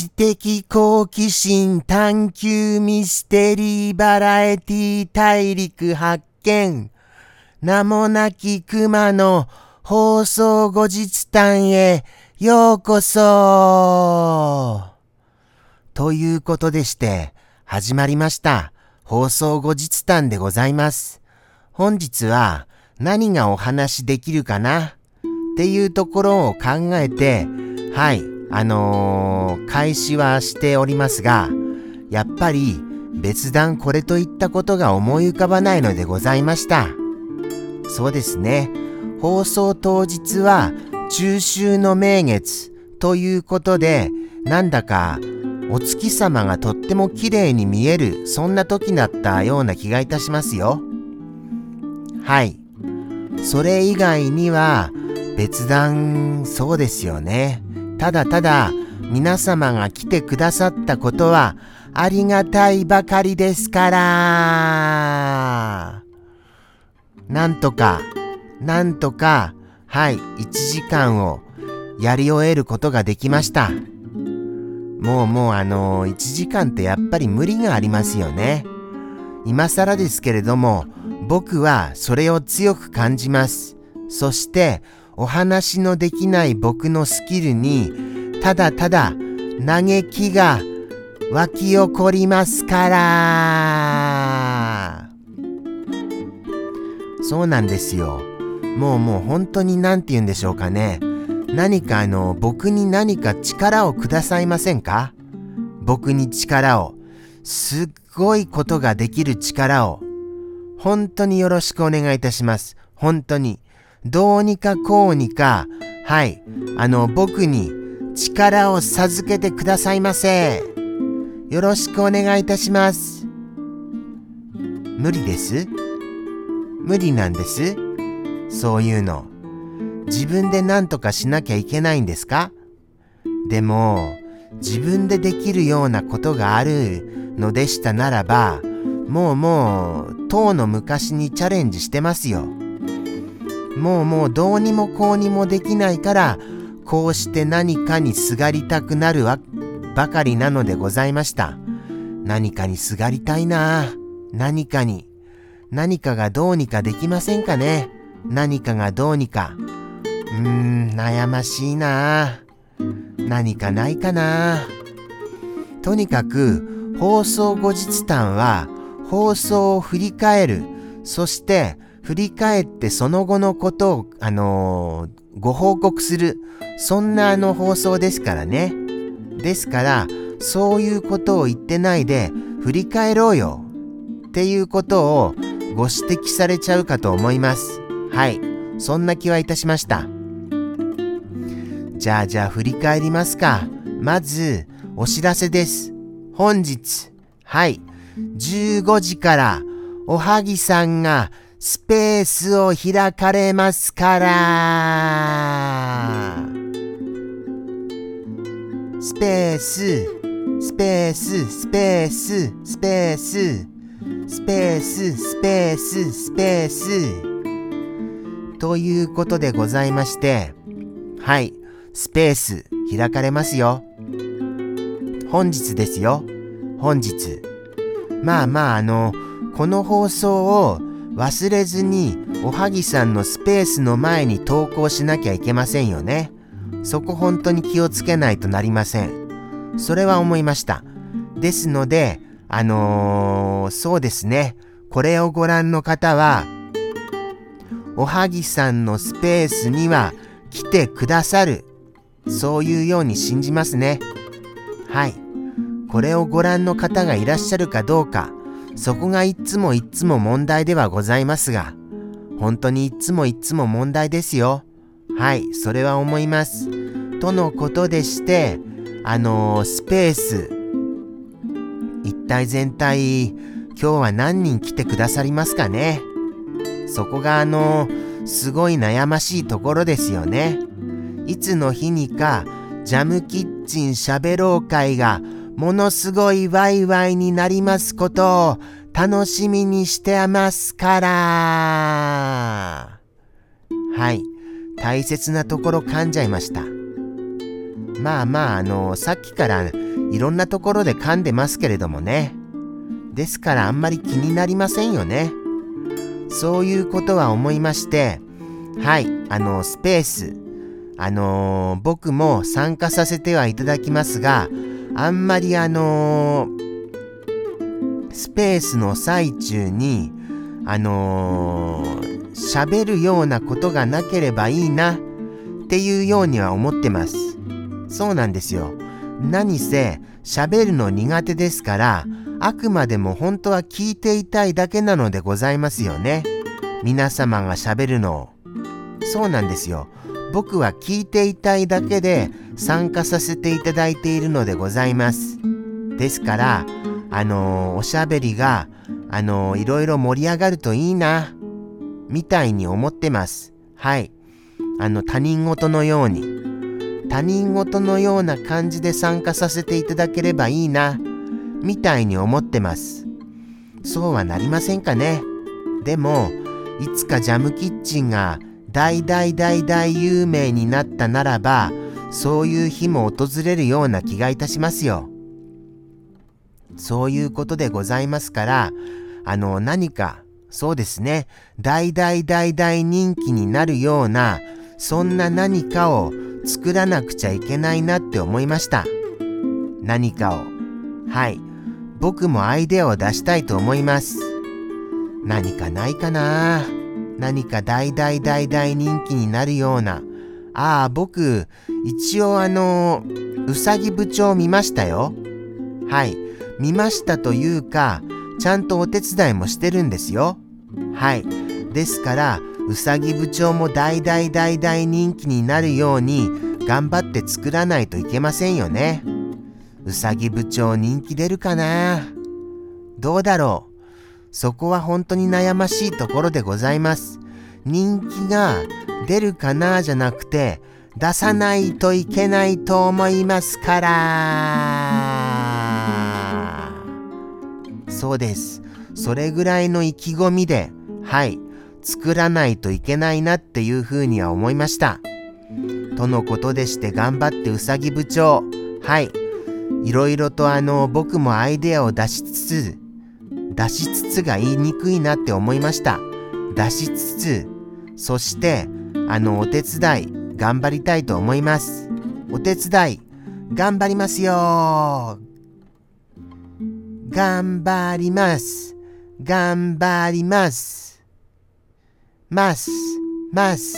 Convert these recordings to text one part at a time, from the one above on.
知的好奇心探求ミステリーバラエティ大陸発見。名もなき熊の放送後日談へようこそということでして、始まりました。放送後日談でございます。本日は何がお話できるかな？っていうところを考えて、はい、あのー、開始はしておりますが、やっぱり別段これといったことが思い浮かばないのでございました。そうですね。放送当日は中秋の名月ということで、なんだかお月様がとっても綺麗に見える、そんな時だったような気がいたしますよ。はい。それ以外には別段そうですよね。ただただ皆様が来てくださったことはありがたいばかりですから。なんとか、なんとか、はい、1時間をやり終えることができました。もうもうあのー、1時間ってやっぱり無理がありますよね。今更ですけれども、僕はそれを強く感じます。そして、お話のできない僕のスキルに、ただただ嘆きが湧き起こりますから。そうなんですよ。もうもう本当に何て言うんでしょうかね。何かあの、僕に何か力をくださいませんか？僕に力を。すっごいことができる力を。本当によろしくお願いいたします。本当に。どうにかこうにか、はい。あの、僕に力を授けてくださいませ。よろしくお願いいたします。無理です？無理なんです？そういうの。自分で何とかしなきゃいけないんですか？でも、自分でできるようなことがあるのでしたならば、もうもう、当の昔にチャレンジしてますよ。もうもうどうにもこうにもできないから、こうして何かにすがりたくなるわ、ばかりなのでございました。何かにすがりたいな何かに。何かがどうにかできませんかね何かがどうにか。うーん、悩ましいな何かないかなとにかく、放送後日談は、放送を振り返る。そして、振り返ってその後のことを、あのー、ご報告する。そんなあの放送ですからね。ですから、そういうことを言ってないで、振り返ろうよ。っていうことをご指摘されちゃうかと思います。はい。そんな気はいたしました。じゃあじゃあ振り返りますか。まず、お知らせです。本日、はい。15時から、おはぎさんがスペースを開かれますから。スペース、スペース、スペース、スペース。スペース、スペース、スペース。ということでございまして、はい、スペース開かれますよ。本日ですよ。本日。まあまあ、あの、この放送を忘れずにおはぎさんのスペースの前に投稿しなきゃいけませんよね。そこ本当に気をつけないとなりません。それは思いました。ですので、あのー、そうですね。これをご覧の方は、おはぎさんのスペースには来てくださる。そういうように信じますね。はい。これをご覧の方がいらっしゃるかどうか、そこがいつもいつも問題ではございますが、本当にいつもいつも問題ですよ。はい、それは思います。とのことでして、あのー、スペース、一体全体、今日は何人来てくださりますかねそこがあの、すごい悩ましいところですよね。いつの日にか、ジャムキッチン喋ろう会が、ものすごいワイワイになりますことを、楽しみにしてますから。はい。大切なところ噛んじゃいました。まあまあ、あの、さっきからいろんなところで噛んでますけれどもね。ですからあんまり気になりませんよね。そういうことは思いまして、はい、あの、スペース、あのー、僕も参加させてはいただきますが、あんまりあのー、スペースの最中に、あのー、喋るようなことがなければいいなっていうようには思ってます。そうなんですよ。何せ喋るの苦手ですから、あくまでも本当は聞いていたいだけなのでございますよね。皆様が喋るのを。そうなんですよ。僕は聞いていたいだけで参加させていただいているのでございます。ですから、あのー、おしゃべりが、あのー、いろいろ盛り上がるといいな、みたいに思ってます。はい。あの、他人事のように。他人事のような感じで参加させていただければいいな、みたいに思ってます。そうはなりませんかね。でも、いつかジャムキッチンが大大大大有名になったならば、そういう日も訪れるような気がいたしますよ。そういうことでございますから、あの、何か、そうですね、大大大大人気になるような、そんな何かを作らなくちゃいけないなって思いました。何かを。はい。僕もアイデアを出したいと思います。何かないかな何か大大大大人気になるような。ああ、僕、一応あの、うさぎ部長見ましたよ。はい。見ましたというか、ちゃんとお手伝いもしてるんですよ。はい。ですから、うさぎ部長も大大大大人気になるように頑張って作らないといけませんよね。うさぎ部長人気出るかなどうだろうそこは本当に悩ましいところでございます。人気が出るかなじゃなくて、出さないといけないと思いますから。そうです。それぐらいの意気込みで、はい、作らないといけないなっていうふうには思いました。とのことでして頑張ってうさぎ部長、はい、いろいろとあの僕もアイデアを出しつつ、出しつつが言いにくいなって思いました。出しつつ、そして、あの、お手伝い、頑張りたいと思います。お手伝い、頑張りますよ頑張ります。頑張ります。ます、ます。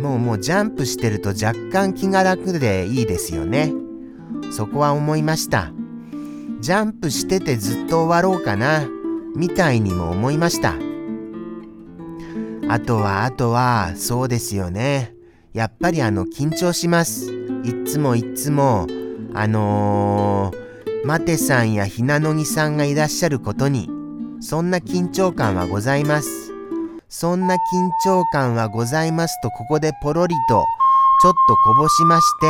もうもうジャンプしてると若干気が楽でいいですよね。そこは思いました。ジャンプしててずっと終わろうかな、みたいにも思いました。あとは、あとは、そうですよね。やっぱりあの、緊張します。いっつもいっつも、あのー、マテさんやひなのぎさんがいらっしゃることに、そんな緊張感はございます。そんな緊張感はございますと、ここでポロリと、ちょっとこぼしまして、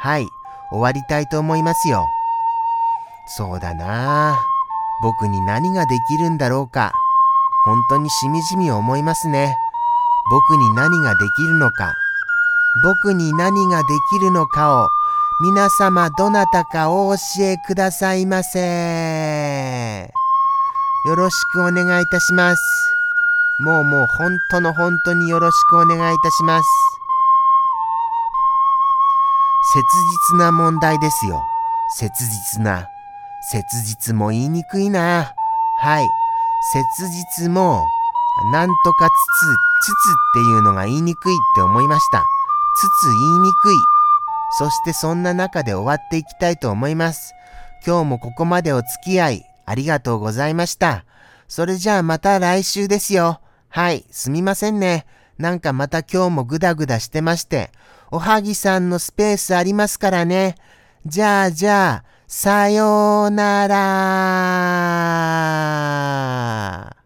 はい、終わりたいと思いますよ。そうだな僕に何ができるんだろうか。本当にしみじみ思いますね。僕に何ができるのか。僕に何ができるのかを皆様どなたかお教えくださいませ。よろしくお願いいたします。もうもう本当の本当によろしくお願いいたします。切実な問題ですよ。切実な。切実も言いにくいな。はい。切実も、なんとかつつ、つつっていうのが言いにくいって思いました。つつ言いにくい。そしてそんな中で終わっていきたいと思います。今日もここまでお付き合いありがとうございました。それじゃあまた来週ですよ。はい、すみませんね。なんかまた今日もグダグダしてまして。おはぎさんのスペースありますからね。じゃあじゃあ、さようなら。